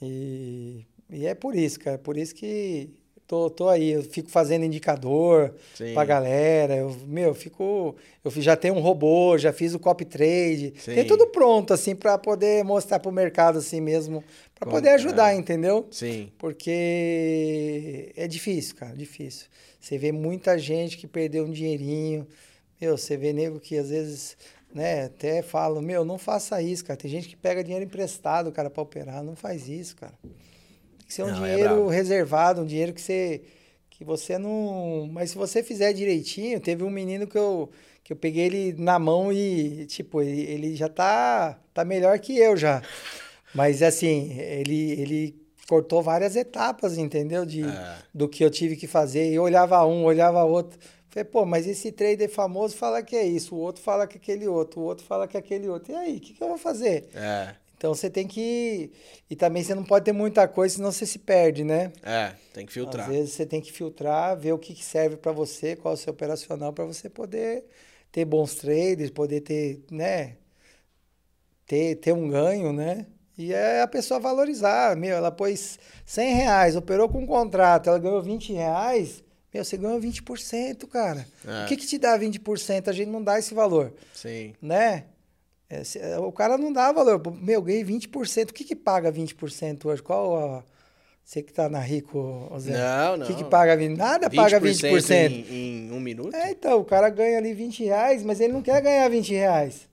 E, e é por isso, cara. Por isso que tô, tô aí. Eu fico fazendo indicador Sim. pra galera. Eu, meu, eu fico. Eu já tenho um robô, já fiz o copy trade. Sim. Tem tudo pronto, assim, pra poder mostrar pro mercado assim mesmo. Como- poder ajudar, é. entendeu? Sim. Porque é difícil, cara, difícil. Você vê muita gente que perdeu um dinheirinho. Meu, você vê nego que às vezes, né, até falam, meu, não faça isso, cara. Tem gente que pega dinheiro emprestado, cara, pra operar. Não faz isso, cara. Tem que ser um Não, é dinheiro brabo. reservado, um dinheiro que você que você não, mas se você fizer direitinho, teve um menino que eu que eu peguei ele na mão e tipo, ele, ele já tá tá melhor que eu já. Mas assim, ele ele cortou várias etapas, entendeu? De, É. do que eu tive que fazer. E olhava um, olhava outro. Falei, pô, mas esse trader famoso fala que é isso, o outro fala que é aquele outro, o outro fala que é aquele outro. E aí, o que, que eu vou fazer? É. Então você tem que. E também você não pode ter muita coisa, senão você se perde, né? É, tem que filtrar. Às vezes você tem que filtrar, ver o que, serve para você, qual é o seu operacional, para você poder ter bons traders, poder ter, né? Ter, ter um ganho, né? E é a pessoa valorizar. Meu, ela pôs 100 reais, operou com um contrato, ela ganhou 20 reais. Meu, você ganhou 20%, cara. É. O que, que te dá 20%? A gente não dá esse valor, Sim. né? É, se- é, o cara não dá valor. Meu, ganhei 20%. O que, que paga 20% hoje? Qual a. Você que tá na Rico, Zé? Não, O não. que, que paga 20%? Nada paga 20%. Em, em um minuto? É, então, o cara ganha ali 20 reais, mas ele não quer ganhar 20 reais.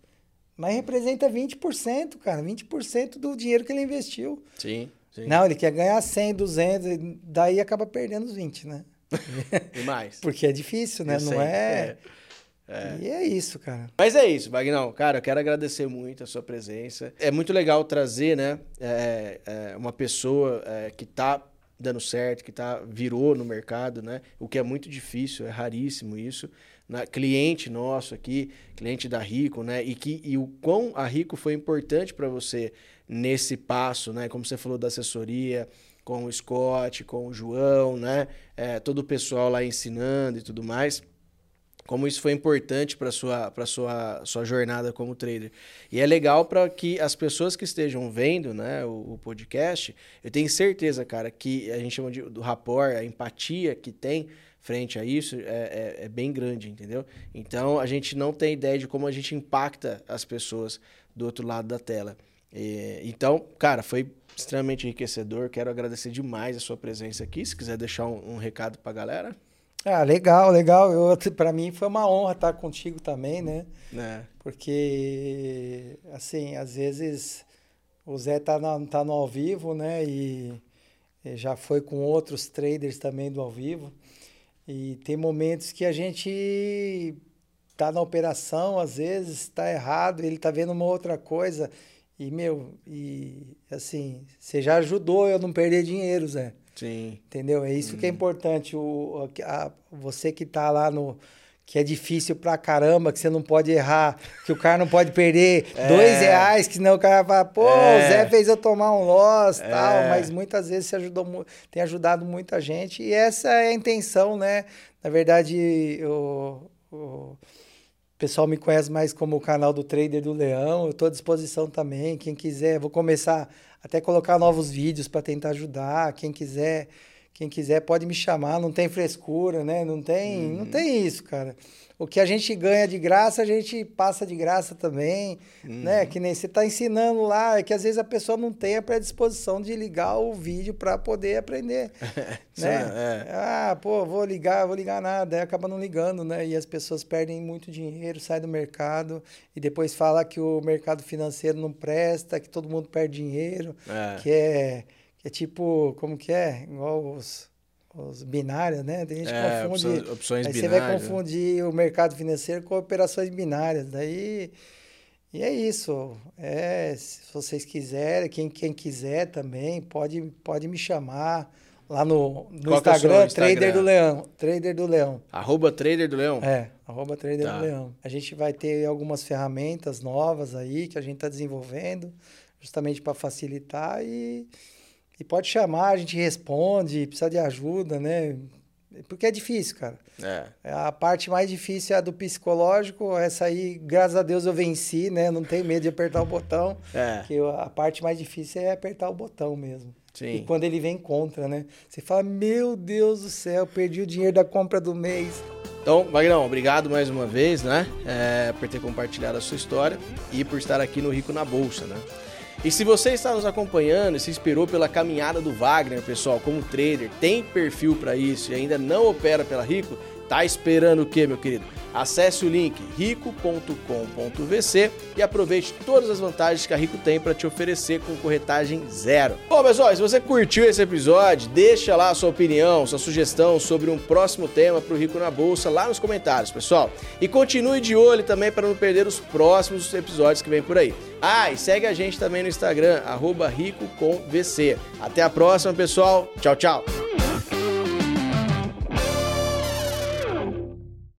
Mas representa 20%, cara. 20% do dinheiro que ele investiu. Sim, sim. Não, ele quer ganhar 100, 200, e daí acaba perdendo os 20, né? E mais. Porque é difícil, né? Eu não sei, é... é. E é isso, cara. Mas é isso, Vagnão. Cara, eu quero agradecer muito a sua presença. É muito legal trazer, né, é, é, uma pessoa é, que tá dando certo, que tá virou no mercado, né? O que é muito difícil, é raríssimo isso. né? Cliente nosso aqui, cliente da Rico, né? E que e o quão a Rico foi importante para você nesse passo, né? Como você falou da assessoria, com o Scott, com o João, né? É, todo o pessoal lá ensinando e tudo mais como isso foi importante para sua para sua sua jornada como trader. E é legal para que as pessoas que estejam vendo, né, o, o podcast, eu tenho certeza, cara, que a gente chama de, do rapport, a empatia que tem frente a isso é, é, é bem grande, entendeu? Então a gente não tem ideia de como a gente impacta as pessoas do outro lado da tela. E, então, cara, foi extremamente enriquecedor. Quero agradecer demais a sua presença aqui. Se quiser deixar um, um recado para galera, Ah, legal, legal. Eu, pra mim foi uma honra estar contigo também, né? né? Porque, assim, às vezes o Zé tá, na, tá no ao vivo, né? E, e já foi com outros traders também do ao vivo. E tem momentos que a gente tá na operação, às vezes tá errado, ele tá vendo uma outra coisa. E, meu, e assim, você já ajudou eu não perder dinheiro, Zé. Sim. Entendeu? É isso que é importante. O, a- você que tá lá no. Que é difícil pra caramba, que você não pode errar, que o cara não pode perder dois reais, que senão o cara vai, pô, É. o Zé fez eu tomar um loss É. tal, mas muitas vezes você ajudou, tem ajudado muita gente, e essa é a intenção, né? Na verdade, o, o pessoal me conhece mais como o canal do Trader do Leão, eu estou à disposição também, quem quiser, vou começar até colocar novos vídeos para tentar ajudar, quem quiser, quem quiser pode me chamar, não tem frescura, né? Não tem, não tem isso, cara. O que a gente ganha de graça, a gente passa de graça também, né? Que nem você está ensinando lá, é que às vezes a pessoa não tem a predisposição de ligar o vídeo para poder aprender, né? é- Ah, pô, vou ligar, vou ligar nada, aí acaba não ligando, né? E as pessoas perdem muito dinheiro, saem do mercado e depois fala que o mercado financeiro não presta, que todo mundo perde dinheiro, É. que é que é tipo, como que é? Igual os, os binários, né? Tem gente que É, confunde. opções- opções aí você vai binárias, né? confundir o mercado financeiro com operações binárias. Daí e é isso. É, se vocês quiserem, quem, quem quiser também, pode, pode me chamar lá no, no é Instagram, Instagram? Trader do Leão. Trader do Leão. Arroba Trader do Leão? É, arroba Trader Tá. do Leão. A gente vai ter algumas ferramentas novas aí que a gente está desenvolvendo, justamente para facilitar e, e pode chamar, a gente responde, precisa de ajuda, né? Porque é difícil, cara. É. A parte mais difícil é a do psicológico. Essa aí, graças a Deus, eu venci, né? Não tenho medo de apertar o botão. É. Que a parte mais difícil é apertar o botão mesmo. Sim. E quando ele vem contra, né? Você fala, meu Deus do céu, perdi o dinheiro da compra do mês. Então, Magrão, obrigado mais uma vez, né? É, por ter compartilhado a sua história e por estar aqui no Rico na Bolsa, né? E se você está nos acompanhando e se inspirou pela caminhada do Wagner, pessoal, como trader, tem perfil para isso e ainda não opera pela Rico, tá esperando o quê, meu querido? Acesse o link rico.com.vc e aproveite todas as vantagens que a Rico tem para te oferecer com corretagem zero. Bom, pessoal, se você curtiu esse episódio, deixa lá a sua opinião, sua sugestão sobre um próximo tema para o Rico na Bolsa lá nos comentários, pessoal. E continue de olho também para não perder os próximos episódios que vem por aí. Ah, e segue a gente também no Instagram, arroba rico com VC. Até a próxima, pessoal. Tchau, tchau.